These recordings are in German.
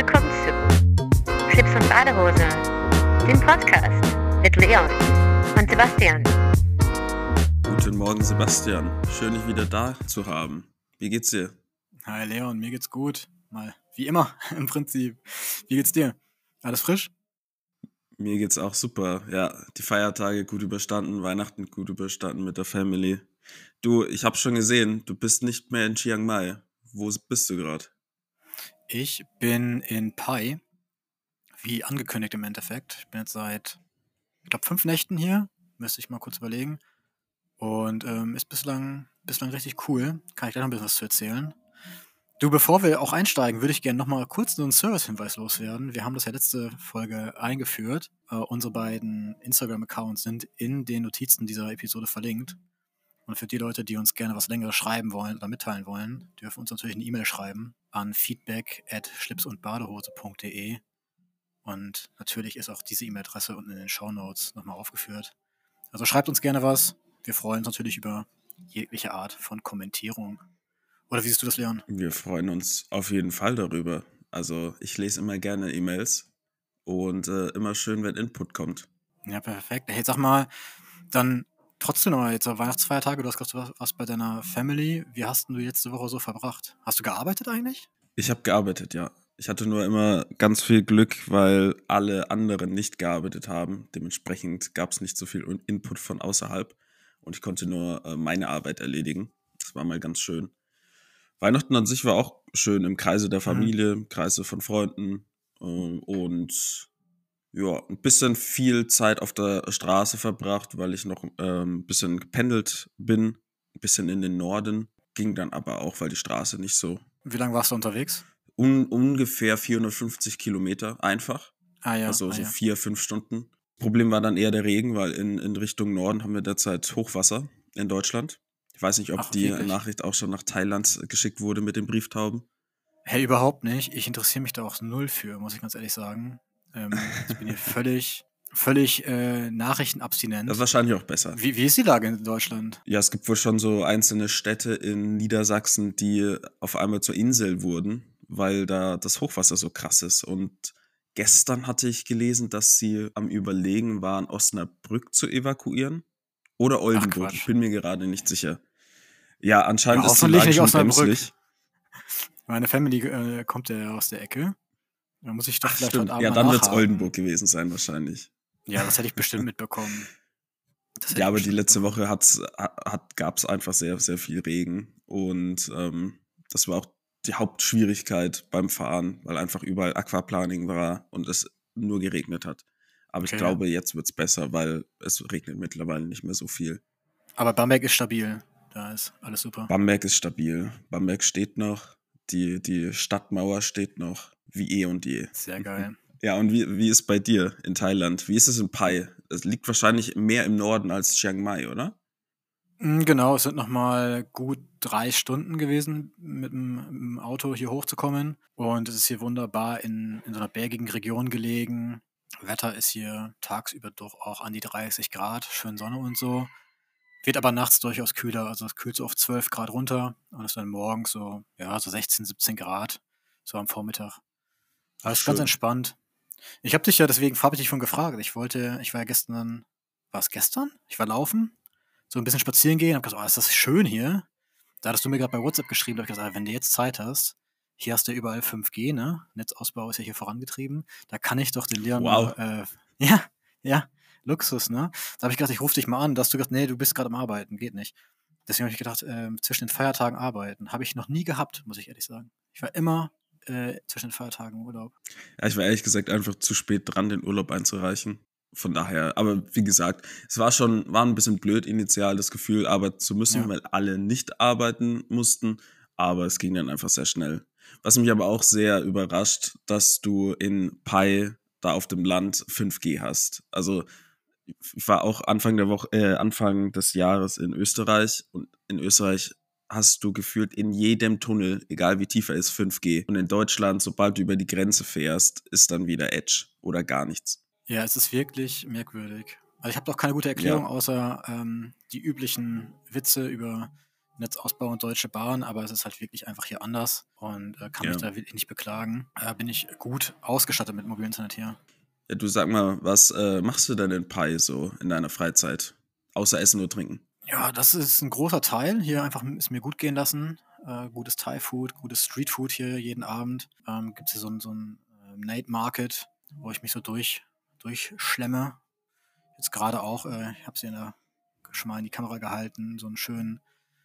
willkommen zu Chips und Badehose, dem Podcast mit Leon und Sebastian. Guten Morgen, Sebastian. Schön, dich wieder da zu haben. Wie geht's dir? Hi Leon, mir geht's gut. Mal wie immer im Prinzip. Wie geht's dir? Alles frisch? Mir geht's auch super. Ja, die Feiertage gut überstanden, Weihnachten gut überstanden mit der Family. Du, ich habe schon gesehen, du bist nicht mehr in Chiang Mai. Wo bist du gerade? Ich bin in Pai, wie angekündigt im Endeffekt. Ich bin jetzt seit, ich glaube, fünf Nächten hier. Müsste ich mal kurz überlegen. Und ähm, ist bislang, bislang richtig cool. Kann ich gleich noch ein bisschen was zu erzählen. Du, bevor wir auch einsteigen, würde ich gerne noch mal kurz einen Service-Hinweis loswerden. Wir haben das ja letzte Folge eingeführt. Äh, unsere beiden Instagram-Accounts sind in den Notizen dieser Episode verlinkt. Und für die Leute, die uns gerne was längeres schreiben wollen oder mitteilen wollen, dürfen uns natürlich eine E-Mail schreiben an feedback at schlipsundbadehose.de. Und natürlich ist auch diese E-Mail-Adresse unten in den Show Notes nochmal aufgeführt. Also schreibt uns gerne was. Wir freuen uns natürlich über jegliche Art von Kommentierung. Oder wie siehst du das, Leon? Wir freuen uns auf jeden Fall darüber. Also ich lese immer gerne E-Mails und äh, immer schön, wenn Input kommt. Ja, perfekt. Hey, sag mal, dann trotzdem noch mal jetzt Weihnachtsfeiertage, du hast gesagt, was bei deiner Family. Wie hast du die letzte Woche so verbracht? Hast du gearbeitet eigentlich? Ich habe gearbeitet, ja. Ich hatte nur immer ganz viel Glück, weil alle anderen nicht gearbeitet haben. Dementsprechend gab es nicht so viel Input von außerhalb und ich konnte nur äh, meine Arbeit erledigen. Das war mal ganz schön. Weihnachten an sich war auch schön im Kreise der mhm. Familie, im Kreise von Freunden äh, und ja, ein bisschen viel Zeit auf der Straße verbracht, weil ich noch ähm, ein bisschen gependelt bin, ein bisschen in den Norden. Ging dann aber auch, weil die Straße nicht so. Wie lange warst du unterwegs? Un ungefähr 450 Kilometer einfach. Ah ja. Also ah, so ja. vier, fünf Stunden. Problem war dann eher der Regen, weil in, in Richtung Norden haben wir derzeit Hochwasser in Deutschland. Ich weiß nicht, ob Ach, die? Nachricht auch schon nach Thailand geschickt wurde mit den Brieftauben. Hey, überhaupt nicht. Ich interessiere mich da auch null für, muss ich ganz ehrlich sagen. Ähm, ich bin hier völlig, völlig äh, nachrichtenabstinent. Das ist wahrscheinlich auch besser. Wie, wie ist die Lage in Deutschland? Ja, es gibt wohl schon so einzelne Städte in Niedersachsen, die auf einmal zur Insel wurden, weil da das Hochwasser so krass ist. Und gestern hatte ich gelesen, dass sie am Überlegen waren, Osnabrück zu evakuieren oder Oldenburg. Ich bin mir gerade nicht sicher. Ja, anscheinend Ja, ist die Lage nicht schon Osnabrück. bremslich. Meine Family äh, kommt ja aus der Ecke. Da muss ich doch Ach, vielleicht stimmt. heute Abend Ja, dann wird es. Oldenburg gewesen sein wahrscheinlich. Ja, das hätte ich bestimmt mitbekommen. Ja, ich aber die letzte. Woche hat's, hat, gab es einfach sehr, sehr viel Regen. Und ähm, das war auch die Hauptschwierigkeit beim Fahren, weil einfach überall Aquaplaning war und es nur geregnet hat. Aber ich Okay. glaube, jetzt wird's besser, weil es regnet mittlerweile nicht mehr so viel. Aber Bamberg ist stabil. Da ist alles super. Bamberg ist stabil. Bamberg steht noch. Die, die Stadtmauer steht noch. Wie eh und je. Sehr geil. Ja, und wie, wie ist bei dir in Thailand? Wie ist es in Pai? Es liegt wahrscheinlich mehr im Norden als Chiang Mai, oder? Mm, Genau, es sind nochmal gut drei Stunden gewesen, mit dem, Auto hier hochzukommen. Und es ist hier wunderbar in, in so einer bergigen Region gelegen. Wetter ist hier tagsüber doch auch an die 30 Grad, schön Sonne und so. Wird aber nachts durchaus kühler, also es kühlt so auf 12 Grad runter und ist dann morgens so, ja, so 16, 17 Grad, so am Vormittag. Alles ganz entspannt. Ich habe dich ja, deswegen habe ich dich schon gefragt. Ich wollte, ich war ja gestern, war es gestern? Ich war laufen, so ein bisschen spazieren gehen, hab gesagt, oh, ist das schön hier. Da hattest du mir gerade bei WhatsApp geschrieben, da hab ich gesagt, ah, wenn du jetzt Zeit hast, hier hast du ja überall 5G, ne? Netzausbau ist ja hier vorangetrieben. Da kann ich doch den Leon Wow. äh, ja, ja, Luxus, ne? Da habe ich gedacht, ich rufe dich mal an. Da hast du gesagt, nee, du bist gerade am Arbeiten, geht nicht. Deswegen habe ich gedacht, äh, zwischen den Feiertagen arbeiten. Habe ich noch nie gehabt, muss ich ehrlich sagen. Ich war immer äh, zwischen den Feiertagen Urlaub. Ja, ich war ehrlich gesagt einfach zu spät dran, den Urlaub einzureichen. Von daher, aber wie gesagt, es war schon, war ein bisschen blöd initial das Gefühl, arbeiten zu müssen, Ja. weil alle nicht arbeiten mussten. Aber es ging dann einfach sehr schnell. Was mich aber auch sehr überrascht, dass du in Pai da auf dem Land 5G hast. Also ich war auch Anfang der Woche, äh, Anfang des Jahres in Österreich und in Österreich hast du gefühlt in jedem Tunnel, egal wie tief er ist, 5G. Und in Deutschland, sobald du über die Grenze fährst, ist dann wieder Edge oder gar nichts. Ja, es ist wirklich merkwürdig. Also ich habe doch keine gute Erklärung, Ja. außer ähm, die üblichen Witze über Netzausbau und Deutsche Bahn, aber es ist halt wirklich einfach hier anders und äh, kann Ja. mich da wirklich nicht beklagen. Äh, bin ich gut ausgestattet mit mobilem Internet hier. Ja, du sag mal, was äh, machst du denn in Pi so in deiner Freizeit? Außer Essen und Trinken. Ja, das ist ein großer Teil. Hier einfach es mir gut gehen lassen. Äh, gutes Thai-Food, gutes Street-Food hier jeden Abend. Ähm, Gibt es hier so ein, so ein äh, Night Market, wo ich mich so durch, durchschlemme. Jetzt gerade auch, äh, ich habe sie in der, schon mal in die Kamera gehalten, so einen schönen,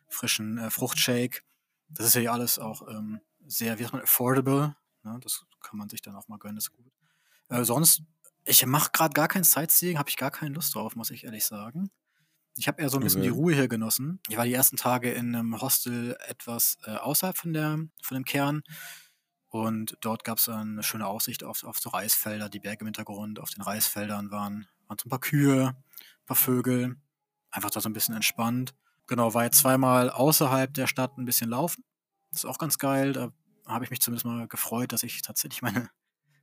frischen äh, Fruchtshake. Das ist ja hier alles auch ähm, sehr, wie sagt man, affordable. Ne? Das kann man sich dann auch mal gönnen, das ist gut. Äh, sonst, ich mache gerade gar kein Sightseeing, habe ich gar keine Lust drauf, muss ich ehrlich sagen. Ich habe eher so ein bisschen Okay. die Ruhe hier genossen. Ich war die ersten Tage in einem Hostel etwas äh, außerhalb von, der, von dem Kern. Und dort gab es eine schöne Aussicht auf, auf so Reisfelder, die Berge im Hintergrund. Auf den Reisfeldern waren, waren so ein paar Kühe, ein paar Vögel. Einfach da so ein bisschen entspannt. Genau, war jetzt zweimal außerhalb der Stadt ein bisschen laufen. Das ist auch ganz geil. Da habe ich mich zumindest mal gefreut, dass ich tatsächlich meine,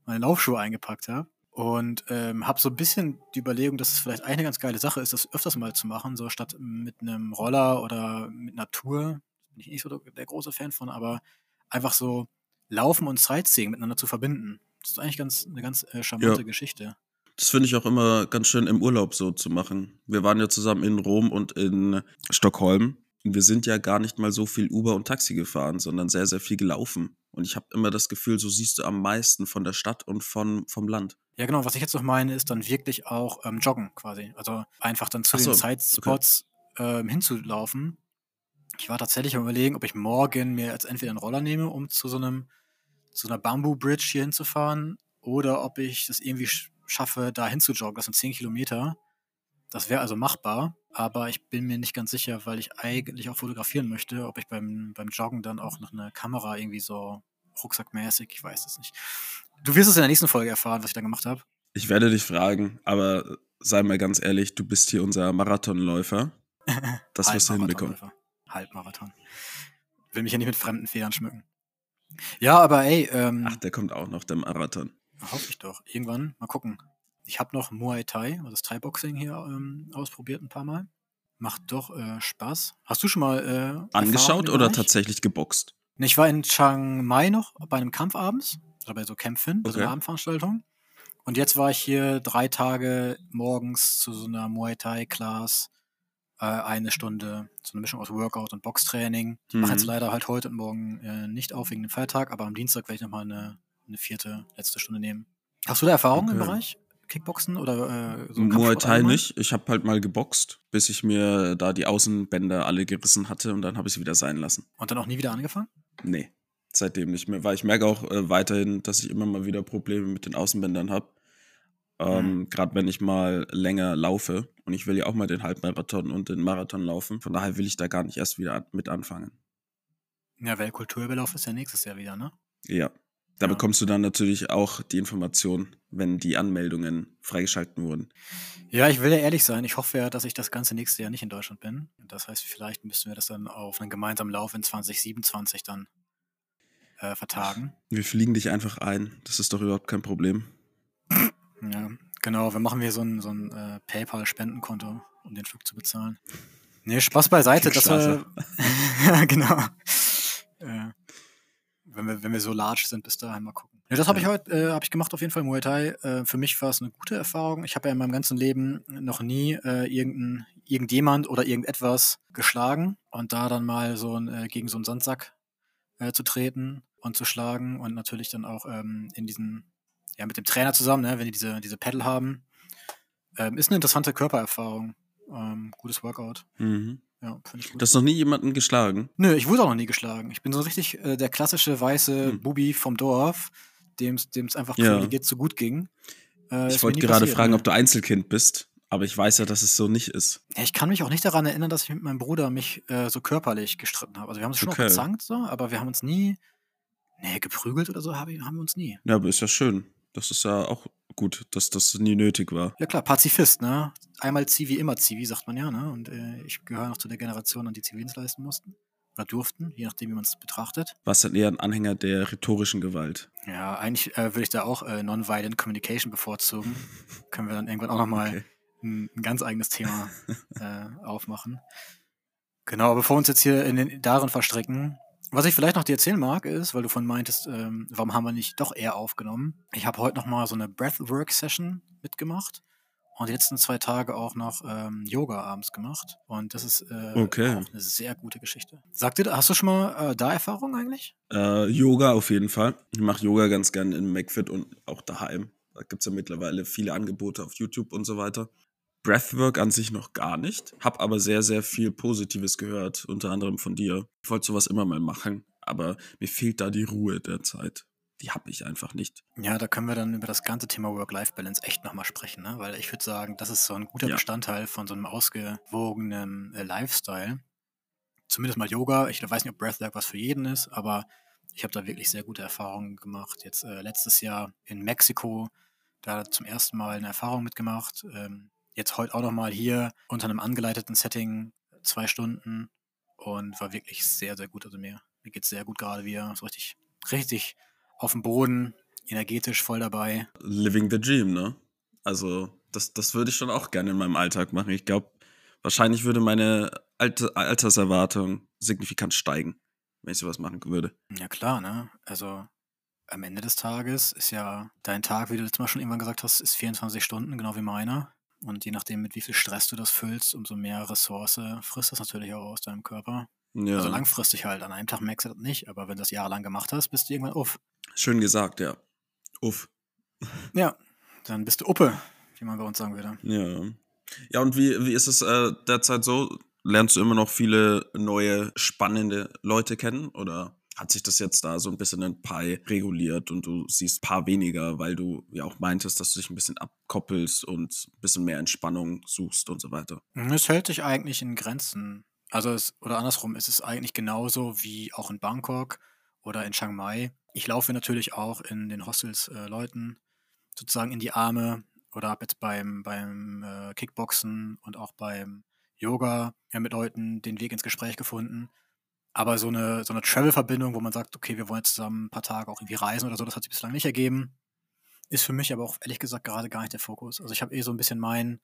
meine Laufschuhe eingepackt habe. Und ähm, habe so ein bisschen die Überlegung, dass es vielleicht eine ganz geile Sache ist, das öfters mal zu machen, so statt mit einem Roller oder mit Natur. Bin ich nicht so der, große Fan von, aber einfach so Laufen und Sightseeing miteinander zu verbinden. Das ist eigentlich ganz, eine ganz äh, charmante Ja. Geschichte. Das finde ich auch immer ganz schön im Urlaub so zu machen. Wir waren ja zusammen in Rom und in Stockholm. Wir sind ja gar nicht mal so viel Uber und Taxi gefahren, sondern sehr, sehr viel gelaufen. Und ich habe immer das Gefühl, so siehst du am meisten von der Stadt und von, vom Land. Ja, genau. Was ich jetzt noch meine, ist dann wirklich auch ähm, Joggen quasi. Also einfach dann zu so, den Sidespots ähm, hinzulaufen. Ich war tatsächlich am überlegen, ob ich morgen mir jetzt entweder einen Roller nehme, um zu so einem zu einer Bamboo Bridge hier hinzufahren, oder ob ich es irgendwie sch schaffe, da hinzujoggen. Das sind 10 Kilometer. Das wäre also machbar, aber ich bin mir nicht ganz sicher, weil ich eigentlich auch fotografieren möchte, ob ich beim, beim Joggen dann auch noch eine Kamera irgendwie so rucksackmäßig, ich weiß es nicht. Du wirst es in der nächsten Folge erfahren, was ich da gemacht habe. Ich werde dich fragen, aber sei mal ganz ehrlich, du bist hier unser Marathonläufer. Das wirst du hinbekommen. Halbmarathon. Will mich ja nicht mit fremden Federn schmücken. Ja, aber ey, ähm, Ach, der kommt auch noch, der Marathon. hoffe ich doch. Irgendwann, mal gucken. Ich habe noch Muay Thai, also das Thai-Boxing hier ähm, ausprobiert ein paar Mal. Macht doch äh, Spaß. Hast du schon mal äh, Angeschaut im oder tatsächlich geboxt? Ich war in Chiang Mai noch bei einem Kampf abends, oder bei so Kämpfen, bei so einer Okay. Abendveranstaltung. Und jetzt war ich hier drei Tage morgens zu so einer Muay Thai Class, äh, eine Stunde, so eine Mischung aus Workout und Boxtraining. Ich mache jetzt Mhm. leider halt heute und morgen äh, nicht auf wegen dem Feiertag, aber am Dienstag werde ich nochmal eine, eine vierte, letzte Stunde nehmen. Hast du da Erfahrung im Okay. Bereich? Kickboxen oder äh, so Muay Thai nicht. Ich habe halt mal geboxt, bis ich mir da die Außenbänder alle gerissen hatte und dann habe ich sie wieder sein lassen. Und dann auch nie wieder angefangen? Nee, seitdem nicht mehr. Weil ich merke auch äh, weiterhin, dass ich immer mal wieder Probleme mit den Außenbändern habe. Ähm, Gerade wenn ich mal länger laufe. Und ich will ja auch mal den Halbmarathon und den Marathon laufen. Von daher will ich da gar nicht erst wieder an, mit anfangen. Ja, Weltkulturüberlauf ist ja nächstes Jahr wieder, ne? Ja. Da bekommst du dann natürlich auch die Information, wenn die Anmeldungen freigeschalten wurden. Ja, ich will ja ehrlich sein. Ich hoffe ja, dass ich das ganze nächste Jahr nicht in Deutschland bin. Das heißt, vielleicht müssen wir das dann auf einen gemeinsamen Lauf in 2027 dann äh, vertagen. Wir fliegen dich einfach ein. Das ist doch überhaupt kein Problem. Ja, genau. Wir machen hier so ein, so ein äh, PayPal-Spendenkonto, um den Flug zu bezahlen. Nee, Spaß beiseite. Das ja, genau. Äh, wenn, wir, wenn wir so large sind, bis dahin mal gucken. Ja, das habe ich heute äh, hab ich gemacht, auf jeden Fall Muay Thai. Äh, für mich war es eine gute Erfahrung. Ich habe ja in meinem ganzen Leben noch nie äh, irgendein, irgendjemand oder irgendetwas geschlagen und da dann mal so ein, äh, gegen so einen Sandsack äh, zu treten und zu schlagen und natürlich dann auch ähm, in diesen, ja, mit dem Trainer zusammen, ne, wenn die diese, diese Pedal haben. Ähm, ist eine interessante Körpererfahrung. Ähm, gutes Workout. Mhm. Ja, finde ich gut. Du hast noch nie jemanden geschlagen. Nö, ich wurde auch noch nie geschlagen. Ich bin so richtig äh, der klassische weiße Hm. Bubi vom Dorf, dem es einfach Ja. privilegiert so gut ging. Äh, ich wollte gerade passiert, fragen, ne. ob du Einzelkind bist, aber ich weiß ja, dass es so nicht ist. Ja, ich kann mich auch nicht daran erinnern, dass ich mit meinem Bruder mich äh, so körperlich gestritten habe. Also wir haben uns schon Okay. gezankt, so, aber wir haben uns nie, nee, geprügelt oder so hab ich, haben wir uns nie. Ja, aber ist ja schön. Das ist ja auch gut, dass das nie nötig war. Ja klar, Pazifist, ne? Einmal Zivi, immer Zivi, sagt man ja, ne? Und äh, ich gehöre noch zu der Generation, an die Zivildienst leisten mussten. Oder durften, je nachdem, wie man es betrachtet. Warst dann eher ein Anhänger der rhetorischen Gewalt. Ja, eigentlich äh, würde ich da auch äh, Nonviolent Communication bevorzugen. Können wir dann irgendwann auch nochmal Okay. ein, ein ganz eigenes Thema äh, aufmachen. Genau, bevor wir uns jetzt hier in den, darin verstricken, was ich vielleicht noch dir erzählen mag, ist, weil du von meintest, ähm, warum haben wir nicht doch eher aufgenommen? Ich habe heute noch mal so eine Breathwork-Session mitgemacht und die letzten zwei Tage auch noch ähm, Yoga abends gemacht. Und das ist äh, Okay. auch eine sehr gute Geschichte. Sag dir, hast du schon mal äh, da Erfahrung eigentlich? Äh, Yoga auf jeden Fall. Ich mache Yoga ganz gern in McFit und auch daheim. Da gibt es ja mittlerweile viele Angebote auf YouTube und so weiter. Breathwork an sich noch gar nicht. Hab aber sehr, sehr viel Positives gehört, unter anderem von dir. Ich wollte sowas immer mal machen, aber mir fehlt da die Ruhe derzeit. Die habe ich einfach nicht. Ja, da können wir dann über das ganze Thema Work-Life-Balance echt nochmal sprechen, ne? weil ich würde sagen, das ist so ein guter Ja. Bestandteil von so einem ausgewogenen äh, Lifestyle. Zumindest mal Yoga. Ich weiß nicht, ob Breathwork was für jeden ist, aber ich habe da wirklich sehr gute Erfahrungen gemacht. Jetzt äh, letztes Jahr in Mexiko, da zum ersten Mal eine Erfahrung mitgemacht. Ähm, jetzt heute auch nochmal hier unter einem angeleiteten Setting zwei Stunden und war wirklich sehr, sehr gut. Also mir, mir geht es sehr gut gerade wieder. So richtig, richtig auf dem Boden, energetisch voll dabei. Living the Dream, ne? Also, das, das würde ich schon auch gerne in meinem Alltag machen. Ich glaube, wahrscheinlich würde meine Alte, Alterserwartung signifikant steigen, wenn ich sowas machen würde. Ja klar, ne? Also am Ende des Tages ist ja dein Tag, wie du letztes Mal schon irgendwann gesagt hast, ist 24 Stunden, genau wie meiner. Und je nachdem, mit wie viel Stress du das füllst, umso mehr Ressource frisst das natürlich auch aus deinem Körper. Ja, Also langfristig halt, an einem Tag merkst du das nicht, aber wenn du das jahrelang gemacht hast, bist du irgendwann uff. schön gesagt, ja. Uff. Ja, dann bist du Uppe, wie man bei uns sagen würde. Ja. Ja, und wie, wie ist es äh, derzeit so? Lernst du immer noch viele neue, spannende Leute kennen? Oder hat sich das jetzt da so ein bisschen in Pi reguliert und du siehst paar weniger, weil du ja auch meintest, dass du dich ein bisschen abkoppelst und ein bisschen mehr Entspannung suchst und so weiter? Es hält sich eigentlich in Grenzen. Also es, oder andersrum, es ist eigentlich genauso wie auch in Bangkok oder in Chiang Mai. Ich laufe natürlich auch in den Hostels äh, Leuten sozusagen in die Arme oder habe jetzt beim, beim äh, Kickboxen und auch beim Yoga ja, mit Leuten den Weg ins Gespräch gefunden. Aber so eine, so eine Travel-Verbindung, wo man sagt, okay, wir wollen jetzt zusammen ein paar Tage auch irgendwie reisen oder so, das hat sich bislang nicht ergeben. Ist für mich aber auch ehrlich gesagt gerade gar nicht der Fokus. Also ich habe eh so ein bisschen mein,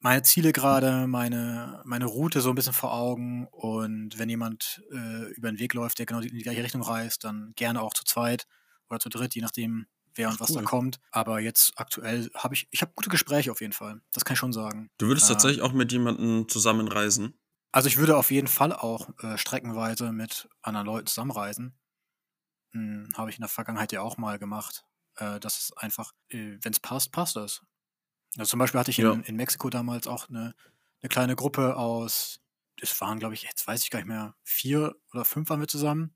meine Ziele gerade, meine, meine Route so ein bisschen vor Augen. Und wenn jemand äh, über den Weg läuft, der genau in die gleiche Richtung reist, dann gerne auch zu zweit oder zu dritt, je nachdem, wer und Ach, was da kommt. Aber jetzt aktuell habe ich, ich habe gute Gespräche auf jeden Fall. Das kann ich schon sagen. Du würdest Ja. tatsächlich auch mit jemandem zusammenreisen? Also ich würde auf jeden Fall auch äh, streckenweise mit anderen Leuten zusammenreisen. Hm, habe ich in der Vergangenheit ja auch mal gemacht. Äh, das ist einfach, äh, wenn es passt, passt es. Also zum Beispiel hatte ich in, Ja. in Mexiko damals auch eine, eine kleine Gruppe aus, es waren, glaube ich, jetzt weiß ich gar nicht mehr, vier oder fünf waren wir zusammen.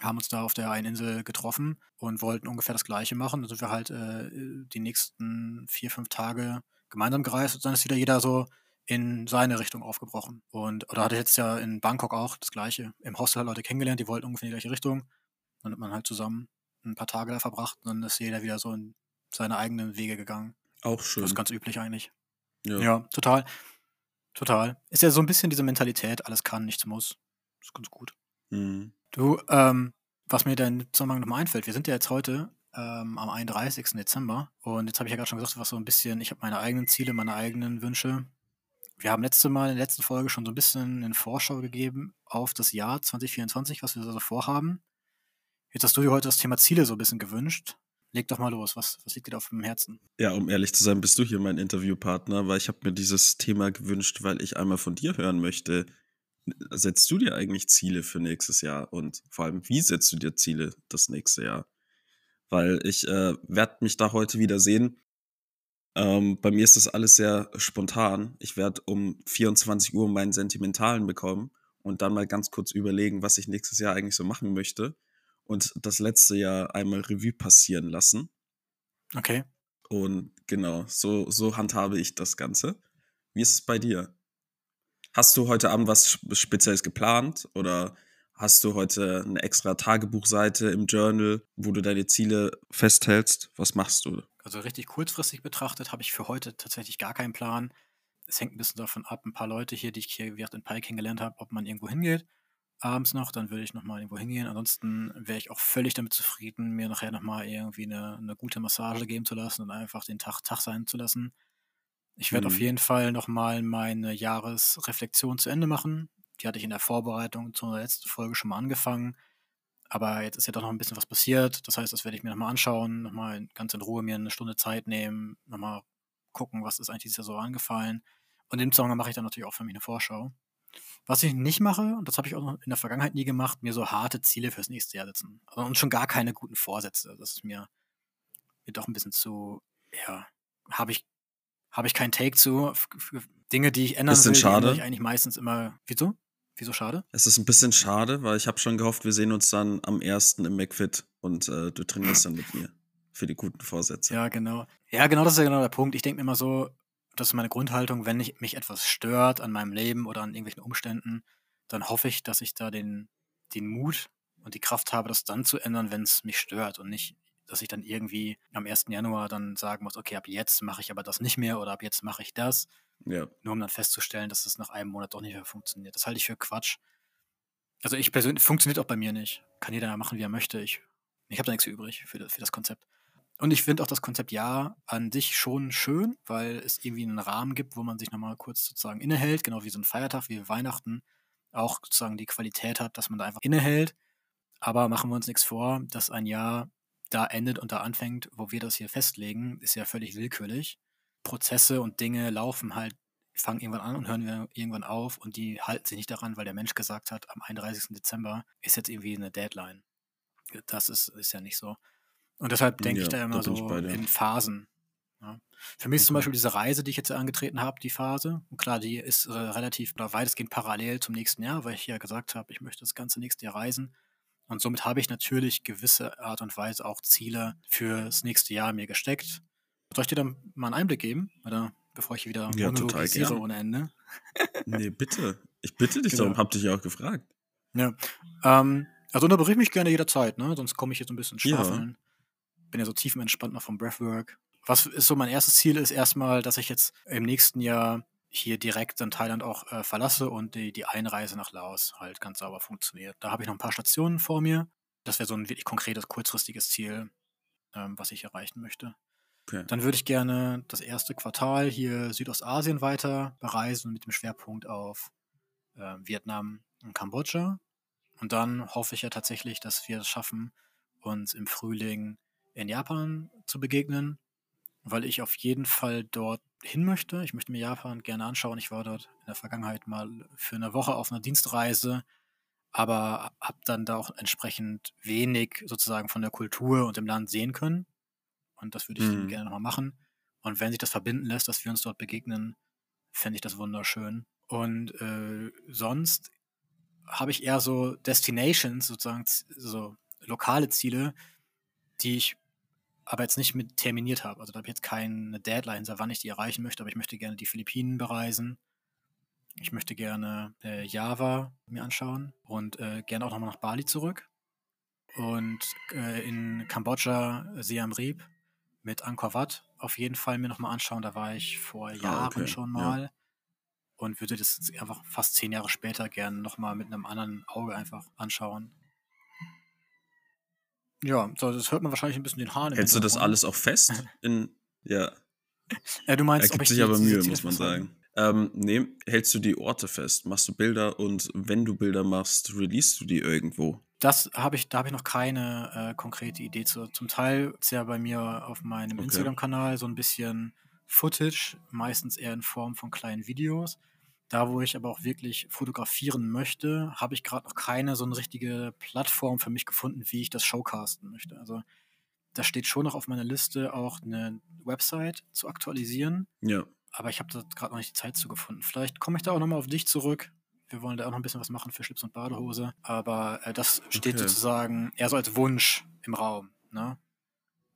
Haben uns da auf der einen Insel getroffen und wollten ungefähr das Gleiche machen. Dann sind wir halt äh, die nächsten vier, fünf Tage gemeinsam gereist und dann ist wieder jeder so in seine Richtung aufgebrochen. Und oder hatte ich jetzt ja in Bangkok auch das Gleiche. Im Hostel Leute kennengelernt, die wollten ungefähr in die gleiche Richtung. Dann hat man halt zusammen ein paar Tage da verbracht und dann ist jeder wieder so in seine eigenen Wege gegangen. Auch Das schön. ist ganz üblich eigentlich. ja. Ja, total. Total. Ist ja so ein bisschen diese Mentalität, alles kann, nichts muss. Ist ganz gut. Mhm. Du, ähm, was mir dann im Zusammenhang nochmal einfällt, wir sind ja jetzt heute ähm, am 31. Dezember und jetzt habe ich ja gerade schon gesagt, was so ein bisschen, ich habe meine eigenen Ziele, meine eigenen Wünsche. Wir haben letzte Mal in der letzten Folge schon so ein bisschen eine Vorschau gegeben auf das Jahr 2024, was wir so vorhaben. Jetzt hast du dir heute das Thema Ziele so ein bisschen gewünscht. Leg doch mal los, was, was liegt dir da auf dem Herzen? Ja, um ehrlich zu sein, bist du hier mein Interviewpartner, weil ich habe mir dieses Thema gewünscht, weil ich einmal von dir hören möchte. Setzt du dir eigentlich Ziele für nächstes Jahr und vor allem, wie setzt du dir Ziele das nächste Jahr? Weil ich äh, werde mich da heute wieder sehen. Ähm, bei mir ist das alles sehr spontan. Ich werde um 24 Uhr meinen Sentimentalen bekommen und dann mal ganz kurz überlegen, was ich nächstes Jahr eigentlich so machen möchte und das letzte Jahr einmal Revue passieren lassen. Okay. Und genau, so, so handhabe ich das Ganze. Wie ist es bei dir? Hast du heute Abend was Sp- Spezielles geplant oder hast du heute eine extra Tagebuchseite im Journal, wo du deine Ziele festhältst? Was machst du? Also richtig kurzfristig betrachtet habe ich für heute tatsächlich gar keinen Plan. Es hängt ein bisschen davon ab, ein paar Leute hier, die ich hier während in Pi kennengelernt habe, ob man irgendwo hingeht. Abends noch, dann würde ich nochmal irgendwo hingehen. Ansonsten wäre ich auch völlig damit zufrieden, mir nachher nochmal irgendwie eine, eine gute Massage geben zu lassen und einfach den Tag Tag sein zu lassen. Ich werde auf Mhm. jeden Fall nochmal meine Jahresreflexion zu Ende machen. Die hatte ich in der Vorbereitung zur letzten Folge schon mal angefangen. Aber jetzt ist ja doch noch ein bisschen was passiert. Das heißt, das werde ich mir nochmal anschauen, nochmal ganz in Ruhe mir eine Stunde Zeit nehmen, nochmal gucken, was ist eigentlich dieses Jahr so angefallen. Und im Zusammenhang mache ich dann natürlich auch für mich eine Vorschau. Was ich nicht mache, und das habe ich auch noch in der Vergangenheit nie gemacht, mir so harte Ziele fürs nächste Jahr setzen. Also, und schon gar keine guten Vorsätze. Das ist mir, mir doch ein bisschen zu, ja, habe ich, habe ich keinen Take zu. F- f- Dinge, die ich ändern Bisschen will, schade. ich eigentlich meistens immer. Wieso? Wieso schade? Es ist ein bisschen schade, weil ich habe schon gehofft, wir sehen uns dann am 1. im McFit und äh, du trainierst dann mit mir für die guten Vorsätze. Ja, genau. Ja, genau, das ist ja genau der Punkt. Ich denke mir immer so, das ist meine Grundhaltung, wenn ich, mich etwas stört an meinem Leben oder an irgendwelchen Umständen, dann hoffe ich, dass ich da den, den Mut und die Kraft habe, das dann zu ändern, wenn es mich stört und nicht, dass ich dann irgendwie am 1. Januar dann sagen muss, okay, ab jetzt mache ich aber das nicht mehr oder ab jetzt mache ich das, Ja. nur um dann festzustellen, dass es nach einem Monat doch nicht mehr funktioniert. Das halte ich für Quatsch. Also ich persönlich, funktioniert auch bei mir nicht. Kann jeder machen, wie er möchte. Ich, ich habe da nichts übrig für das, für das Konzept. Und ich finde auch das Konzept Ja an sich schon schön, weil es irgendwie einen Rahmen gibt, wo man sich nochmal kurz sozusagen innehält, genau wie so ein Feiertag, wie Weihnachten auch sozusagen die Qualität hat, dass man da einfach innehält. Aber machen wir uns nichts vor, dass ein Jahr da endet und da anfängt, wo wir das hier festlegen, ist ja völlig willkürlich. Prozesse und Dinge laufen halt, fangen irgendwann an und hören irgendwann auf und die halten sich nicht daran, weil der Mensch gesagt hat, am 31. Dezember ist jetzt irgendwie eine Deadline. Das ist, ist ja nicht so. Und deshalb denke ich Ja, da da immer ich so bei in Phasen. Ja. Für mich ist zum. Beispiel diese Reise, die ich jetzt angetreten habe, die Phase. Und klar, die ist äh, relativ oder weitestgehend parallel zum nächsten Jahr, weil ich ja gesagt habe, ich möchte das ganze nächste Jahr reisen. Und somit habe ich natürlich gewisse Art und Weise auch Ziele fürs nächste Jahr mir gesteckt. Soll ich dir dann mal einen Einblick geben? Oder bevor ich hier wieder Ja, total monologisiere gern. ohne Ende? Nee, bitte. Ich bitte dich Genau. darum, hab dich ja auch gefragt. Ja. Ähm, also unterbrich mich gerne jederzeit, ne? Sonst komme ich jetzt ein bisschen Ja. schwafeln. Bin ja so tiefenentspannt noch vom Breathwork. Was ist so mein erstes Ziel ist erstmal, dass ich jetzt im nächsten Jahr hier direkt dann Thailand auch äh, verlasse und die, die Einreise nach Laos halt ganz sauber funktioniert. Da habe ich noch ein paar Stationen vor mir. Das wäre so ein wirklich konkretes, kurzfristiges Ziel, ähm, was ich erreichen möchte. Okay. Dann würde ich gerne das erste Quartal hier Südostasien weiter bereisen mit dem Schwerpunkt auf äh, Vietnam und Kambodscha. Und dann hoffe ich ja tatsächlich, dass wir es schaffen, uns im Frühling in Japan zu begegnen, weil ich auf jeden Fall dort hin möchte. Ich möchte mir Japan gerne anschauen. Ich war dort in der Vergangenheit mal für eine Woche auf einer Dienstreise, aber habe dann da auch entsprechend wenig sozusagen von der Kultur und dem Land sehen können. Und das würde ich Mhm. gerne nochmal machen. Und wenn sich das verbinden lässt, dass wir uns dort begegnen, fände ich das wunderschön. Und äh, sonst habe ich eher so Destinations, sozusagen so lokale Ziele, die ich aber jetzt nicht mit terminiert habe. Also da habe ich jetzt keine Deadline, wann ich die erreichen möchte, aber ich möchte gerne die Philippinen bereisen. Ich möchte gerne äh, Java mir anschauen und äh, gerne auch nochmal nach Bali zurück. Und äh, in Kambodscha Siam Reap mit Angkor Wat auf jeden Fall mir nochmal anschauen. Da war ich vor Jahren okay, schon ja. mal und würde das einfach fast zehn Jahre später gerne nochmal mit einem anderen Auge einfach anschauen. Ja, so, das hört man wahrscheinlich ein bisschen den Haaren im Hältst du das alles auch fest? In, ja, Äh, du meinst, er ob gibt ich sich aber Mühe, muss man sagen. Ähm, nee, hältst du die Orte fest? Machst du Bilder und wenn du Bilder machst, releast du die irgendwo? Das habe ich, da habe ich noch keine äh, konkrete Idee zu. Zum Teil ist ja bei mir auf meinem Okay. Instagram-Kanal so ein bisschen Footage, meistens eher in Form von kleinen Videos. Da, wo ich aber auch wirklich fotografieren möchte, habe ich gerade noch keine so eine richtige Plattform für mich gefunden, wie ich das showcasten möchte. Also da steht schon noch auf meiner Liste auch eine Website zu aktualisieren, Ja, aber ich habe da gerade noch nicht die Zeit zu gefunden. Vielleicht komme ich da auch nochmal auf dich zurück. Wir wollen da auch noch ein bisschen was machen für Schlips und Badehose. Aber äh, das steht Okay. sozusagen eher so als Wunsch im Raum. Ne?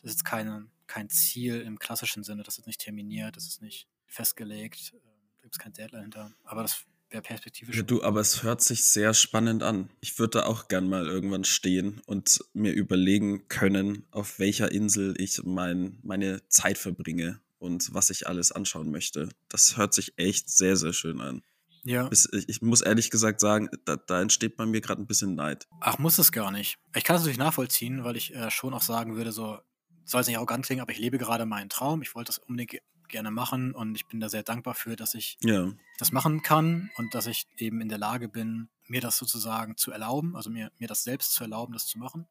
Das ist keine, kein Ziel im klassischen Sinne. Das ist nicht terminiert, das ist nicht festgelegt. äh, Da gibt es kein Deadline hinter. Aber das wäre perspektivisch. Ja, du, aber es hört sich sehr spannend an. Ich würde da auch gern mal irgendwann stehen und mir überlegen können, auf welcher Insel ich mein, meine Zeit verbringe und was ich alles anschauen möchte. Das hört sich echt sehr, sehr schön an. Ja. Ich muss ehrlich gesagt sagen, da, da entsteht bei mir gerade ein bisschen Neid. Ach, muss es gar nicht. Ich kann es natürlich nachvollziehen, weil ich äh, schon auch sagen würde, so soll es nicht arrogant klingen, aber ich lebe gerade meinen Traum. Ich wollte das unbedingt gerne machen und ich bin da sehr dankbar für, dass ich Ja. das machen kann und dass ich eben in der Lage bin, mir das sozusagen zu erlauben, also mir, mir das selbst zu erlauben, das zu machen.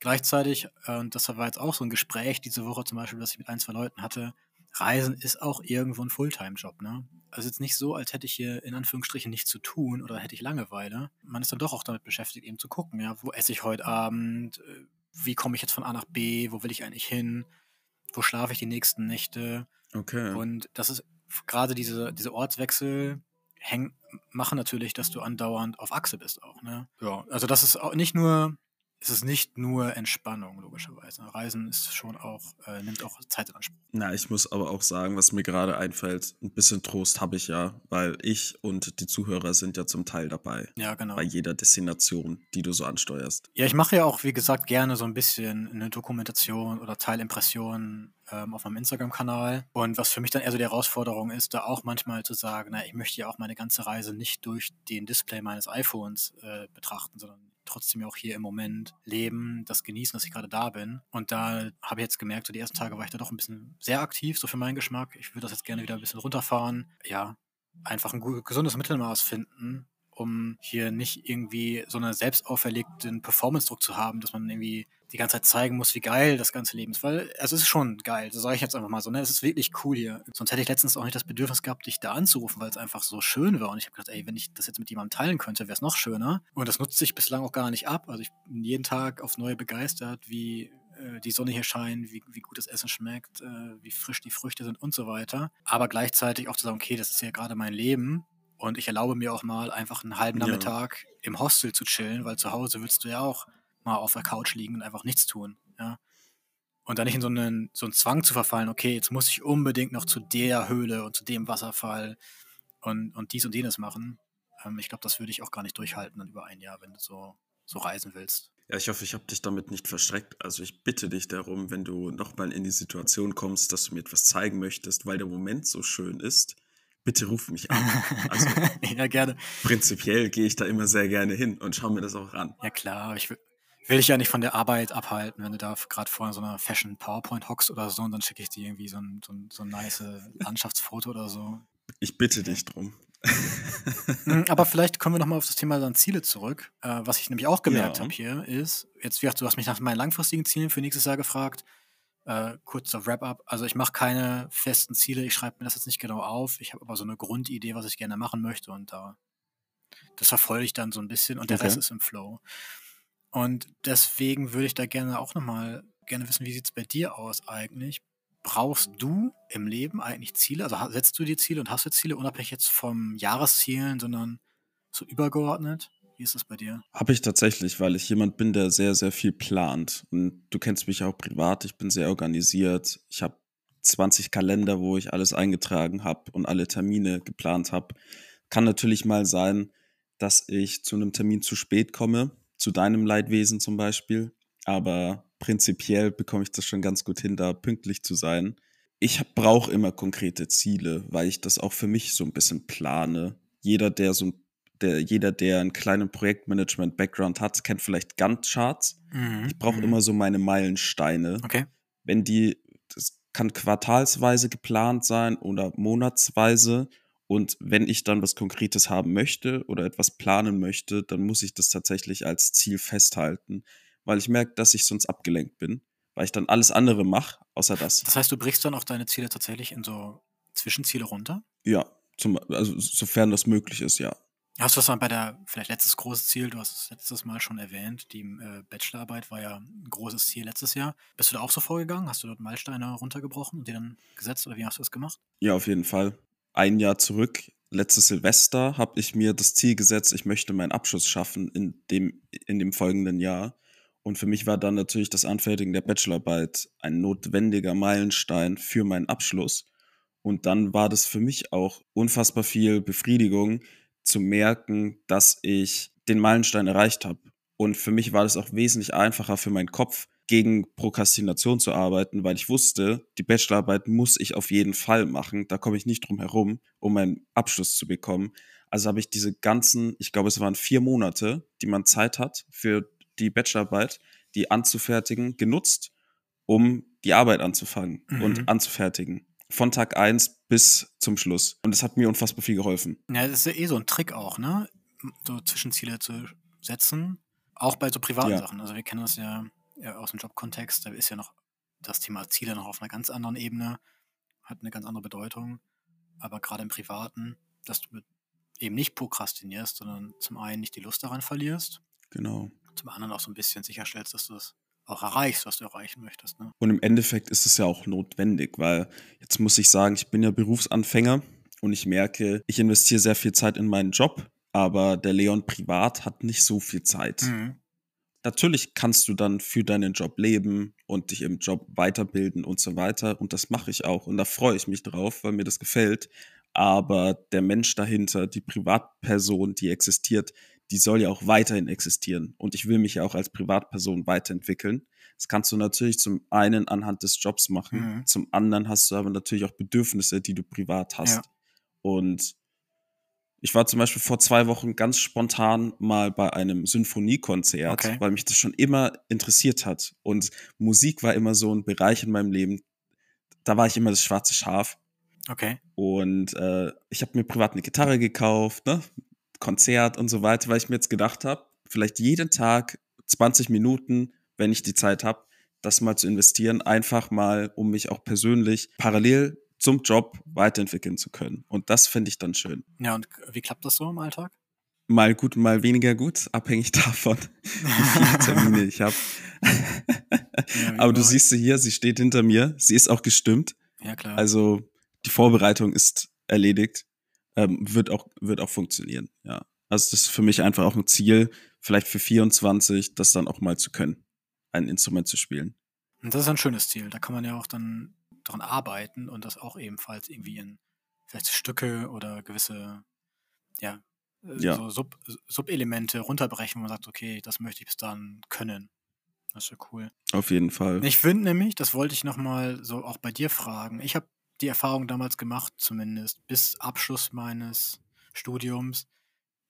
Gleichzeitig, äh, und das war jetzt auch so ein Gespräch diese Woche zum Beispiel, das ich mit ein, zwei Leuten hatte, Reisen ist auch irgendwo ein Fulltime-Job, ne? Also jetzt nicht so, als hätte ich hier in Anführungsstrichen nichts zu tun oder hätte ich Langeweile. Man ist dann doch auch damit beschäftigt, eben zu gucken, ja, wo esse ich heute Abend, wie komme ich jetzt von A nach B, wo will ich eigentlich hin, wo schlafe ich die nächsten Nächte. Okay. Und das ist gerade diese, diese Ortswechsel häng, machen natürlich, dass du andauernd auf Achse bist auch, ne? Ja, also das ist auch nicht nur, es ist nicht nur Entspannung, logischerweise. Reisen ist schon auch, äh, nimmt auch Zeit in Anspruch. Na, ich muss aber auch sagen, was mir gerade einfällt, ein bisschen Trost habe ich ja, weil ich und die Zuhörer sind ja zum Teil dabei. Ja, genau. Bei jeder Destination, die du so ansteuerst. Ja, ich mache ja auch, wie gesagt, gerne so ein bisschen eine Dokumentation oder Teilimpressionen ähm, auf meinem Instagram-Kanal. Und was für mich dann eher so die Herausforderung ist, da auch manchmal zu sagen, na, ich möchte ja auch meine ganze Reise nicht durch den Display meines iPhones äh, betrachten, sondern trotzdem auch hier im Moment leben, das genießen, dass ich gerade da bin. Und da habe ich jetzt gemerkt, so die ersten Tage war ich da doch ein bisschen sehr aktiv, so für meinen Geschmack. Ich würde das jetzt gerne wieder ein bisschen runterfahren. Ja, einfach ein gesundes Mittelmaß finden, um hier nicht irgendwie so einen selbst auferlegten Performance-Druck zu haben, dass man irgendwie die ganze Zeit zeigen muss, wie geil das ganze Leben ist. Weil also es ist schon geil, das sage ich jetzt einfach mal so. Ne? Es ist wirklich cool hier. Sonst hätte ich letztens auch nicht das Bedürfnis gehabt, dich da anzurufen, weil es einfach so schön war. Und ich habe gedacht, ey, wenn ich das jetzt mit jemandem teilen könnte, wäre es noch schöner. Und das nutzt sich bislang auch gar nicht ab. Also ich bin jeden Tag aufs Neue begeistert, wie äh, die Sonne hier scheint, wie, wie gut das Essen schmeckt, äh, wie frisch die Früchte sind und so weiter. Aber gleichzeitig auch zu sagen, okay, das ist ja gerade mein Leben. Und ich erlaube mir auch mal einfach einen halben Ja. Nachmittag im Hostel zu chillen, weil zu Hause willst du ja auch mal auf der Couch liegen und einfach nichts tun. Ja? Und dann nicht in so einen, so einen Zwang zu verfallen, okay, jetzt muss ich unbedingt noch zu der Höhle und zu dem Wasserfall und, und dies und jenes machen. Ähm, ich glaube, das würde ich auch gar nicht durchhalten dann über ein Jahr, wenn du so, so reisen willst. Ja, ich hoffe, ich habe dich damit nicht verschreckt. Also ich bitte dich darum, wenn du nochmal in die Situation kommst, dass du mir etwas zeigen möchtest, weil der Moment so schön ist, bitte ruf mich an. Also ja, gerne. prinzipiell gehe ich da immer sehr gerne hin und schaue mir das auch an. Ja, klar, ich will, will dich ja nicht von der Arbeit abhalten, wenn du da gerade vor so einer Fashion PowerPoint hockst oder so und dann schicke ich dir irgendwie so ein, so ein, so ein nice Landschaftsfoto oder so. Ich bitte dich drum. Mm, Aber vielleicht kommen wir nochmal auf das Thema dann Ziele zurück. Äh, was ich nämlich auch gemerkt Ja. habe hier ist, jetzt wie gesagt, du hast mich nach meinen langfristigen Zielen für nächstes Jahr gefragt. Äh, kurzer Wrap-up. Also ich mache keine festen Ziele, ich schreibe mir das jetzt nicht genau auf. Ich habe aber so eine Grundidee, was ich gerne machen möchte und da das verfolge ich dann so ein bisschen und der Okay. Rest ist im Flow. Und deswegen würde ich da gerne auch nochmal gerne wissen, wie sieht es bei dir aus eigentlich? Brauchst du im Leben eigentlich Ziele? Also setzt du dir Ziele und hast du Ziele, unabhängig jetzt vom Jahreszielen, sondern so übergeordnet? Wie ist das bei dir? Habe ich tatsächlich, weil ich jemand bin, der sehr, sehr viel plant. Und du kennst mich auch privat, ich bin sehr organisiert. Ich habe 20 Kalender, wo ich alles eingetragen habe und alle Termine geplant habe. Kann natürlich mal sein, dass ich zu einem Termin zu spät komme, zu deinem Leidwesen zum Beispiel. Aber prinzipiell bekomme ich das schon ganz gut hin, da pünktlich zu sein. Ich brauche immer konkrete Ziele, weil ich das auch für mich so ein bisschen plane. Jeder, der so ein der, jeder, der einen kleinen Projektmanagement-Background hat, kennt vielleicht Gantt-Charts. Ich brauche immer so meine Meilensteine. Okay. Wenn die, das kann quartalsweise geplant sein oder monatsweise. Und wenn ich dann was Konkretes haben möchte oder etwas planen möchte, dann muss ich das tatsächlich als Ziel festhalten, weil ich merke, dass ich sonst abgelenkt bin, weil ich dann alles andere mache, außer das. Das heißt, du brichst dann auch deine Ziele tatsächlich in so Zwischenziele runter? Ja, zum, also sofern das möglich ist, ja. Hast du das dann bei der, vielleicht letztes großes Ziel, du hast es letztes Mal schon erwähnt, die äh, Bachelorarbeit war ja ein großes Ziel letztes Jahr. Bist du da auch so vorgegangen? Hast du dort Meilensteine runtergebrochen und die dann gesetzt oder wie hast du das gemacht? Ja, auf jeden Fall. Ein Jahr zurück, letztes Silvester, habe ich mir das Ziel gesetzt, ich möchte meinen Abschluss schaffen in dem, in dem folgenden Jahr. Und für mich war dann natürlich das Anfertigen der Bachelorarbeit ein notwendiger Meilenstein für meinen Abschluss. Und dann war das für mich auch unfassbar viel Befriedigung zu merken, dass ich den Meilenstein erreicht habe. Und für mich war das auch wesentlich einfacher für meinen Kopf, gegen Prokrastination zu arbeiten, weil ich wusste, die Bachelorarbeit muss ich auf jeden Fall machen. Da komme ich nicht drum herum, um meinen Abschluss zu bekommen. Also habe ich diese ganzen, ich glaube, es waren vier Monate, die man Zeit hat für die Bachelorarbeit, die anzufertigen, genutzt, um die Arbeit anzufangen Mhm. und anzufertigen. Von Tag 1 bis zum Schluss. Und das hat mir unfassbar viel geholfen. Ja, das ist ja eh so ein Trick auch, ne? So Zwischenziele zu setzen. Auch bei so privaten Ja. Sachen. Also wir kennen das ja, ja aus dem Jobkontext. Da ist ja noch das Thema Ziele noch auf einer ganz anderen Ebene, hat eine ganz andere Bedeutung. Aber gerade im Privaten, dass du eben nicht prokrastinierst, sondern zum einen nicht die Lust daran verlierst, Genau. zum anderen auch so ein bisschen sicherstellst, dass du es auch erreichst, was du erreichen möchtest. Ne? Und im Endeffekt ist es ja auch notwendig, weil jetzt muss ich sagen, ich bin ja Berufsanfänger und ich merke, ich investiere sehr viel Zeit in meinen Job, aber der Leon privat hat nicht so viel Zeit. Mhm. Natürlich kannst du dann für deinen Job leben und dich im Job weiterbilden und so weiter. Und das mache ich auch. Und da freue ich mich drauf, weil mir das gefällt. Aber der Mensch dahinter, die Privatperson, die existiert, die soll ja auch weiterhin existieren. Und ich will mich ja auch als Privatperson weiterentwickeln. Das kannst du natürlich zum einen anhand des Jobs machen. Mhm. Zum anderen hast du aber natürlich auch Bedürfnisse, die du privat hast. Ja. Und ich war zum Beispiel vor zwei Wochen ganz spontan mal bei einem Symphoniekonzert, Okay. weil mich das schon immer interessiert hat. Und Musik war immer so ein Bereich in meinem Leben, da war ich immer das schwarze Schaf. Okay. Und äh, ich habe mir privat eine Gitarre gekauft, ne? Konzert und so weiter, weil ich mir jetzt gedacht habe, vielleicht jeden Tag 20 Minuten, wenn ich die Zeit habe, das mal zu investieren, einfach mal, um mich auch persönlich parallel zum Job weiterentwickeln zu können. Und das finde ich dann schön. Ja, und wie klappt das so im Alltag? Mal gut, mal weniger gut, abhängig davon, wie viele Termine ich habe. Ja, Aber du siehst sie hier, sie steht hinter mir, sie ist auch gestimmt. Ja, klar. Also die Vorbereitung ist erledigt, ähm, wird auch wird auch funktionieren. Ja, also das ist für mich einfach auch ein Ziel, vielleicht für 24, das dann auch mal zu können, ein Instrument zu spielen. Und das ist ein schönes Ziel. Da kann man ja auch dann dran arbeiten und das auch ebenfalls irgendwie in vielleicht Stücke oder gewisse, ja, äh, Ja. so Sub, Subelemente runterbrechen, wo man sagt, okay, das möchte ich bis dann können. Das ist ja cool. Auf jeden Fall. Ich finde nämlich, das wollte ich nochmal so auch bei dir fragen. Ich habe die Erfahrung damals gemacht, zumindest bis Abschluss meines Studiums,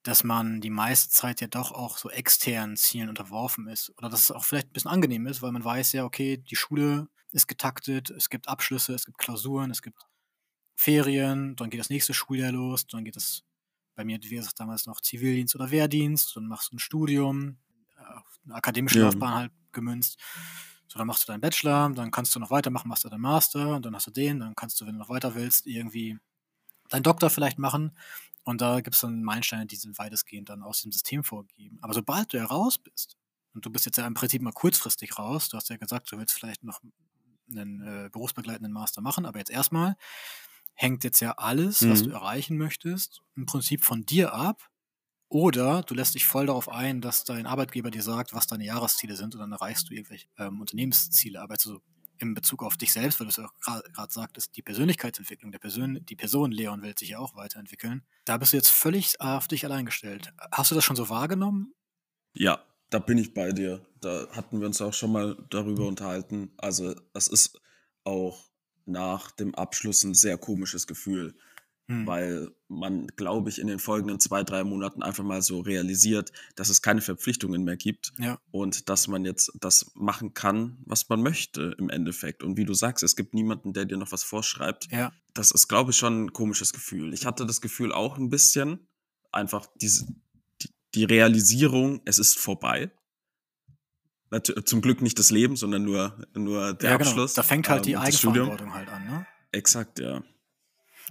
dass man die meiste Zeit ja doch auch so externen Zielen unterworfen ist. Oder dass es auch vielleicht ein bisschen angenehm ist, weil man weiß ja, okay, die Schule ist getaktet, es gibt Abschlüsse, es gibt Klausuren, es gibt Ferien, dann geht das nächste Schuljahr los, dann geht es bei mir, wie gesagt, damals noch Zivildienst oder Wehrdienst, dann machst du ein Studium, äh, eine akademische Ja. Laufbahn halt gemünzt. So, dann machst du deinen Bachelor, dann kannst du noch weitermachen, machst du deinen Master, und dann hast du den, dann kannst du, wenn du noch weiter willst, irgendwie deinen Doktor vielleicht machen. Und da gibt es dann Meilensteine, die sind weitestgehend dann aus dem System vorgegeben. Aber sobald du ja raus bist, und du bist jetzt ja im Prinzip mal kurzfristig raus, du hast ja gesagt, du willst vielleicht noch einen äh, berufsbegleitenden Master machen, aber jetzt erstmal hängt jetzt ja alles, was Mhm. du erreichen möchtest, im Prinzip von dir ab. Oder du lässt dich voll darauf ein, dass dein Arbeitgeber dir sagt, was deine Jahresziele sind und dann erreichst du irgendwelche ähm, Unternehmensziele. Aber jetzt so in Bezug auf dich selbst, weil du es ja auch gerade sagtest, die Persönlichkeitsentwicklung, der Person, die Person Leon will sich ja auch weiterentwickeln. Da bist du jetzt völlig auf dich allein gestellt. Hast du das schon so wahrgenommen? Ja, da bin ich bei dir. Da hatten wir uns auch schon mal darüber unterhalten. Also es ist auch nach dem Abschluss ein sehr komisches Gefühl. Hm. weil man, glaube ich, in den folgenden zwei, drei Monaten einfach mal so realisiert, dass es keine Verpflichtungen mehr gibt Ja. und dass man jetzt das machen kann, was man möchte im Endeffekt. Und wie du sagst, es gibt niemanden, der dir noch was vorschreibt. Ja. Das ist, glaube ich, schon ein komisches Gefühl. Ich hatte das Gefühl auch ein bisschen, einfach diese, die, die Realisierung, es ist vorbei. Zum Glück nicht das Leben, sondern nur, nur der ja, genau. Abschluss. Da fängt halt die ähm, Studium. Eigenverantwortung halt an, ne? Exakt, ja.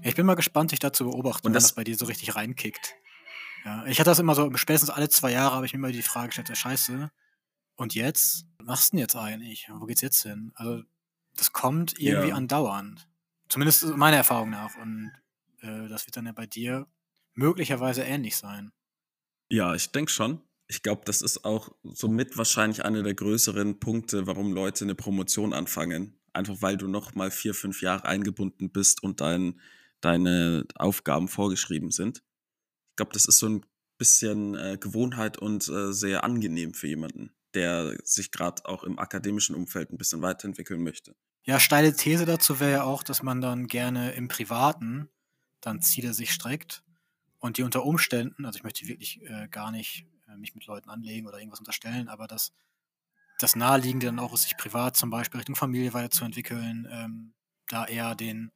Ich bin mal gespannt, dich da zu beobachten, Und wenn das- das bei dir so richtig reinkickt. Ja, ich hatte das immer so, spätestens alle zwei Jahre habe ich mir immer die Frage gestellt, ja, scheiße, und jetzt? Was machst du denn jetzt eigentlich? Wo geht's jetzt hin? Also, das kommt irgendwie Ja. andauernd. Zumindest meiner Erfahrung nach. Und äh, das wird dann ja bei dir möglicherweise ähnlich sein. Ja, ich denke schon. Ich glaube, das ist auch somit wahrscheinlich einer der größeren Punkte, warum Leute eine Promotion anfangen. Einfach weil du noch mal vier, fünf Jahre eingebunden bist und dein, deine Aufgaben vorgeschrieben sind. Ich glaube, das ist so ein bisschen äh, Gewohnheit und äh, sehr angenehm für jemanden, der sich gerade auch im akademischen Umfeld ein bisschen weiterentwickeln möchte. Ja, steile These dazu wäre ja auch, dass man dann gerne im Privaten dann Ziele sich streckt und die unter Umständen, also ich möchte wirklich äh, gar nicht äh, mich mit Leuten anlegen oder irgendwas unterstellen, aber dass das Naheliegende dann auch ist, sich privat zum Beispiel Richtung Familie weiterzuentwickeln, ähm, da eher den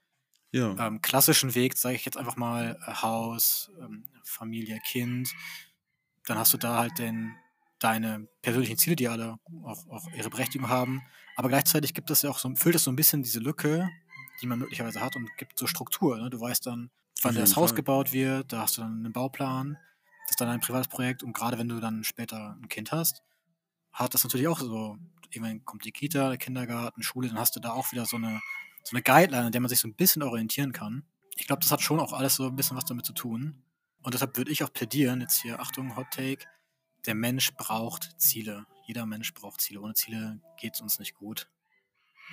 Ja. ähm, klassischen Weg, sage ich jetzt einfach mal, äh, Haus, ähm, Familie, Kind, dann hast du da halt den, deine persönlichen Ziele, die alle auch, auch ihre Berechtigung haben. Aber gleichzeitig gibt es ja auch so, füllt es so ein bisschen diese Lücke, die man möglicherweise hat und gibt so Struktur. Ne? Du weißt dann, wann das Haus Fall. gebaut wird, da hast du dann einen Bauplan, das ist dann ein privates Projekt und gerade wenn du dann später ein Kind hast, hat das natürlich auch so, irgendwann kommt die Kita, der Kindergarten, Schule, dann hast du da auch wieder so eine, so eine Guideline, an der man sich so ein bisschen orientieren kann. Ich glaube, das hat schon auch alles so ein bisschen was damit zu tun. Und deshalb würde ich auch plädieren, jetzt hier, Achtung, Hot Take, der Mensch braucht Ziele. Jeder Mensch braucht Ziele. Ohne Ziele geht es uns nicht gut.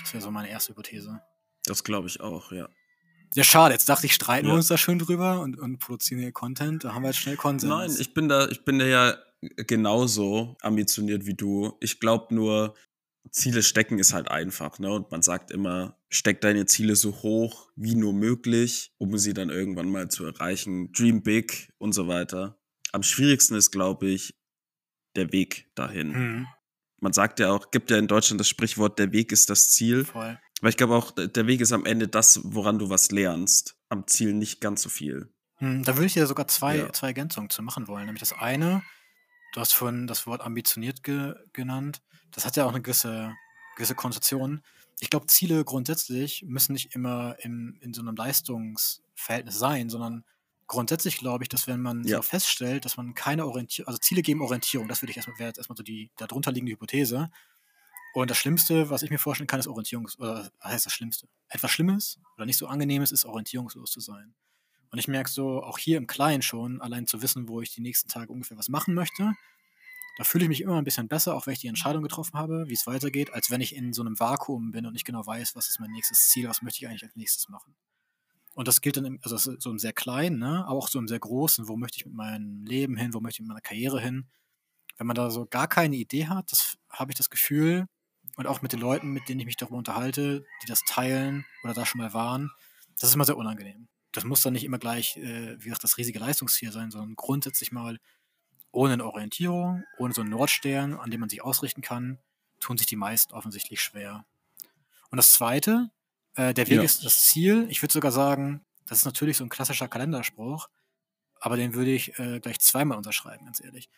Das wäre so meine erste Hypothese. Das glaube ich auch, ja. Ja, schade. Jetzt dachte ich, streiten wir Ja. uns da schön drüber und, und produzieren hier Content. Da haben wir jetzt schnell Konsens. Nein, ich bin da, ich bin da ja genauso ambitioniert wie du. Ich glaube nur, Ziele stecken ist halt einfach, ne? Und man sagt immer, steck deine Ziele so hoch wie nur möglich, um sie dann irgendwann mal zu erreichen. Dream big und so weiter. Am schwierigsten ist, glaube ich, der Weg dahin. Hm, Man sagt ja auch, gibt ja in Deutschland das Sprichwort, der Weg ist das Ziel. voll. Aber ich glaube auch, der Weg ist am Ende das, woran du was lernst. Am Ziel nicht ganz so viel. Hm, da würde ich dir sogar zwei, Ja. zwei Ergänzungen zu machen wollen. Nämlich das eine, du hast vorhin das Wort ambitioniert ge genannt. Das hat ja auch eine gewisse, gewisse Konnotation. Ich glaube, Ziele grundsätzlich müssen nicht immer im, in so einem Leistungsverhältnis sein, sondern grundsätzlich glaube ich, dass wenn man Ja. so feststellt, dass man keine Orientierung, also Ziele geben Orientierung, das würde ich erstmal, wäre jetzt erstmal so die darunter liegende Hypothese. Und das Schlimmste, was ich mir vorstellen kann, ist Orientierungs, oder was heißt das Schlimmste? Etwas Schlimmes oder nicht so Angenehmes ist, orientierungslos zu sein. Und ich merke so, auch hier im Kleinen schon, allein zu wissen, wo ich die nächsten Tage ungefähr was machen möchte, da fühle ich mich immer ein bisschen besser, auch wenn ich die Entscheidung getroffen habe, wie es weitergeht, als wenn ich in so einem Vakuum bin und nicht genau weiß, was ist mein nächstes Ziel, was möchte ich eigentlich als nächstes machen. Und das gilt dann im, also so im sehr kleinen, ne, aber auch so im sehr großen, wo möchte ich mit meinem Leben hin, wo möchte ich mit meiner Karriere hin. Wenn man da so gar keine Idee hat, das habe ich das Gefühl, und auch mit den Leuten, mit denen ich mich darüber unterhalte, die das teilen oder da schon mal waren, das ist immer sehr unangenehm. Das muss dann nicht immer gleich, äh, wie gesagt, das riesige Leistungsziel sein, sondern grundsätzlich mal ohne eine Orientierung, ohne so einen Nordstern, an dem man sich ausrichten kann, tun sich die meisten offensichtlich schwer. Und das Zweite, äh, der Weg Ja. ist das Ziel. Ich würde sogar sagen, das ist natürlich so ein klassischer Kalenderspruch, aber den würde ich äh, gleich zweimal unterschreiben, ganz ehrlich.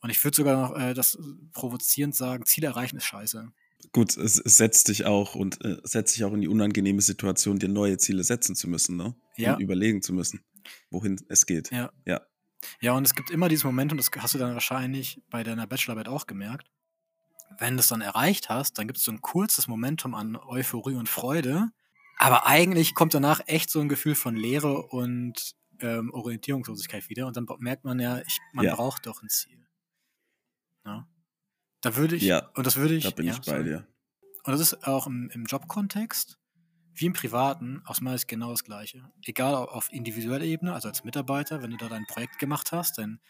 Und ich würde sogar noch äh, das provozierend sagen, Ziel erreichen ist scheiße. Gut, es, es setzt dich auch und äh, setzt dich auch in die unangenehme Situation, dir neue Ziele setzen zu müssen, ne? Ja. Und überlegen zu müssen, wohin es geht. Ja. Ja. Ja, und es gibt immer dieses Moment, und das hast du dann wahrscheinlich bei deiner Bachelorarbeit auch gemerkt, wenn du es dann erreicht hast, dann gibt es so ein kurzes Momentum an Euphorie und Freude, aber eigentlich kommt danach echt so ein Gefühl von Leere und ähm, Orientierungslosigkeit wieder und dann merkt man ja, ich, man Ja. braucht doch ein Ziel. Ja. Da würde ich, Ja, und das würde ich, Da bin ja, ich bei sorry. dir. Und das ist auch im, im Jobkontext wie im Privaten aus meiner Sicht genau das Gleiche. Egal au- auf individueller Ebene, also als Mitarbeiter, wenn du da dein Projekt gemacht hast, dann,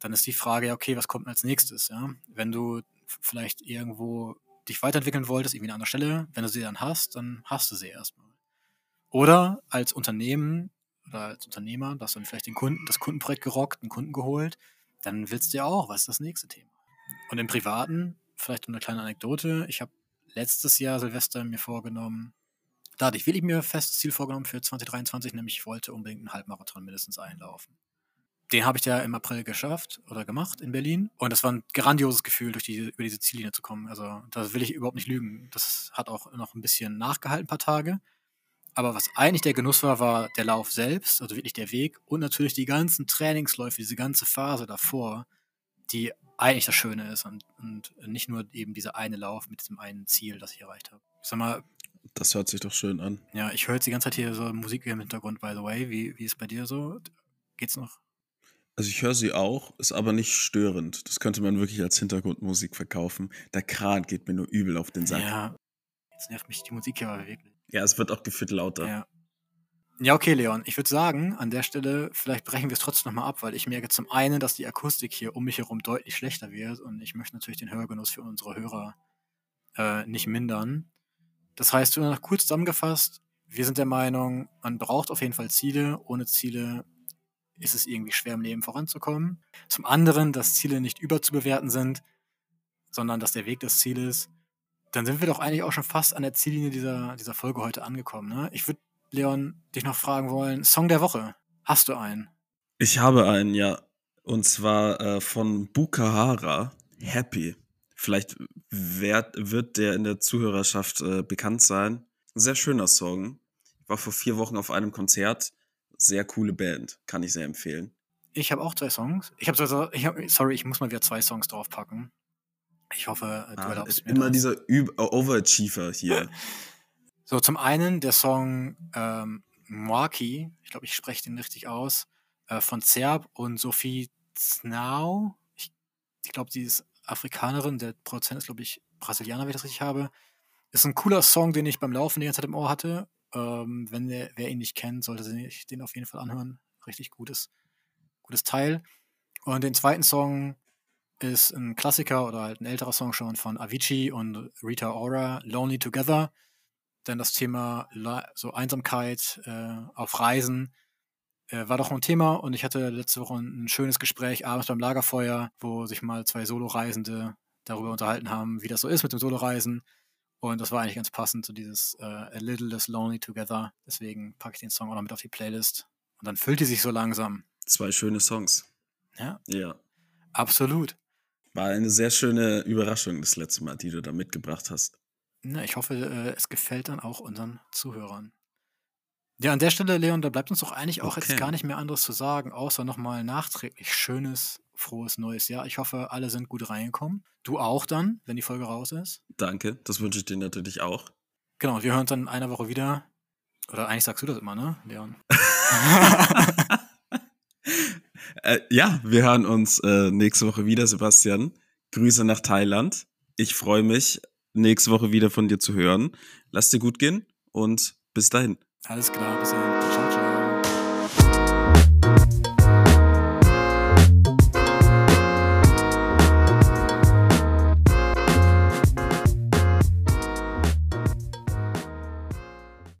dann ist die Frage, ja, okay, was kommt als nächstes? Ja? Wenn du vielleicht irgendwo dich weiterentwickeln wolltest, irgendwie an einer Stelle, wenn du sie dann hast, dann hast du sie erstmal. Oder als Unternehmen oder als Unternehmer, da hast du dann vielleicht den Kunden, das Kundenprojekt gerockt, einen Kunden geholt, dann willst du ja auch, was ist das nächste Thema? Und im Privaten, vielleicht eine kleine Anekdote, ich habe letztes Jahr Silvester mir vorgenommen, da hatte ich mir festes Ziel vorgenommen für 2023, nämlich ich wollte unbedingt einen Halbmarathon mindestens einlaufen. Den habe ich ja im April geschafft oder gemacht in Berlin. Und das war ein grandioses Gefühl, durch die, über diese Ziellinie zu kommen. Also da will ich überhaupt nicht lügen. Das hat auch noch ein bisschen nachgehalten, ein paar Tage. Aber was eigentlich der Genuss war, war der Lauf selbst, also wirklich der Weg und natürlich die ganzen Trainingsläufe, diese ganze Phase davor, die eigentlich das Schöne ist und, und nicht nur eben dieser eine Lauf mit diesem einen Ziel, das ich erreicht habe. Ich sag mal, Das hört sich doch schön an. ja, ich höre jetzt die ganze Zeit hier so Musik im Hintergrund, by the way. Wie, wie ist bei dir so? Geht's noch? Also ich höre sie auch, ist aber nicht störend. Das könnte man wirklich als Hintergrundmusik verkaufen. Der Kran geht mir nur übel auf den Sack. Ja, Ja. Jetzt nervt mich die Musik hier aber wirklich. es wird auch gefühlt lauter. Ja. Ja, okay, Leon. Ich würde sagen, an der Stelle, vielleicht brechen wir es trotzdem nochmal ab, weil ich merke zum einen, dass die Akustik hier um mich herum deutlich schlechter wird und ich möchte natürlich den Hörgenuss für unsere Hörer äh, nicht mindern. Das heißt, nur noch kurz zusammengefasst, wir sind der Meinung, man braucht auf jeden Fall Ziele. Ohne Ziele ist es irgendwie schwer im Leben voranzukommen. Zum anderen, dass Ziele nicht überzubewerten sind, sondern dass der Weg das Ziel ist. Dann sind wir doch eigentlich auch schon fast an der Ziellinie dieser, dieser Folge heute angekommen. Ne? Ich würde Leon, dich noch fragen wollen. Song der Woche. Hast du einen? Ich habe einen, ja. Und zwar äh, von Bukahara, Happy. Vielleicht werd, wird der in der Zuhörerschaft äh, bekannt sein. Ein sehr schöner Song. Ich war vor vier Wochen auf einem Konzert. Sehr coole Band. Kann ich sehr empfehlen. Ich habe auch zwei Songs. Ich habe ich hab, sorry, ich muss mal wieder zwei Songs draufpacken. Ich hoffe, du Ah, erlaubst mir immer das. dieser Üb Overachiever hier. So, zum einen der Song ähm, Mwaki, ich glaube, ich spreche den richtig aus, äh, von Zerb und Sophie Znau. Ich, ich glaube, sie ist Afrikanerin, der Produzent ist, glaube ich, Brasilianer, wenn ich das richtig habe. Ist ein cooler Song, den ich beim Laufen die ganze Zeit im Ohr hatte. Ähm, wenn der, wer ihn nicht kennt, sollte sich den auf jeden Fall anhören. Richtig gutes, gutes Teil. Und den zweiten Song ist ein Klassiker oder halt ein älterer Song schon von Avicii und Rita Ora, Lonely Together. Denn das Thema so Einsamkeit äh, auf Reisen äh, war doch ein Thema und ich hatte letzte Woche ein schönes Gespräch abends beim Lagerfeuer, wo sich mal zwei Solo-Reisende darüber unterhalten haben, wie das so ist mit dem Solo-Reisen. Und das war eigentlich ganz passend zu dieses äh, A Little Less Lonely Together. Deswegen packe ich den Song auch noch mit auf die Playlist. Und dann füllt die sich so langsam. Zwei schöne Songs. Ja, Ja. absolut. War eine sehr schöne Überraschung das letzte Mal, die du da mitgebracht hast. Na, ich hoffe, äh, es gefällt dann auch unseren Zuhörern. Ja, an der Stelle, Leon, da bleibt uns doch eigentlich auch Okay. jetzt gar nicht mehr anderes zu sagen, außer nochmal nachträglich schönes, frohes neues Jahr. Ich hoffe, alle sind gut reingekommen. Du auch dann, wenn die Folge raus ist. Danke, das wünsche ich dir natürlich auch. Genau, wir hören uns dann in einer Woche wieder. Oder eigentlich sagst du das immer, ne, Leon? Äh, ja, wir hören uns äh, nächste Woche wieder, Sebastian. Grüße nach Thailand. Ich freue mich, nächste Woche wieder von dir zu hören. Lass dir gut gehen und bis dahin. Alles klar, bis dann. Ciao, ciao.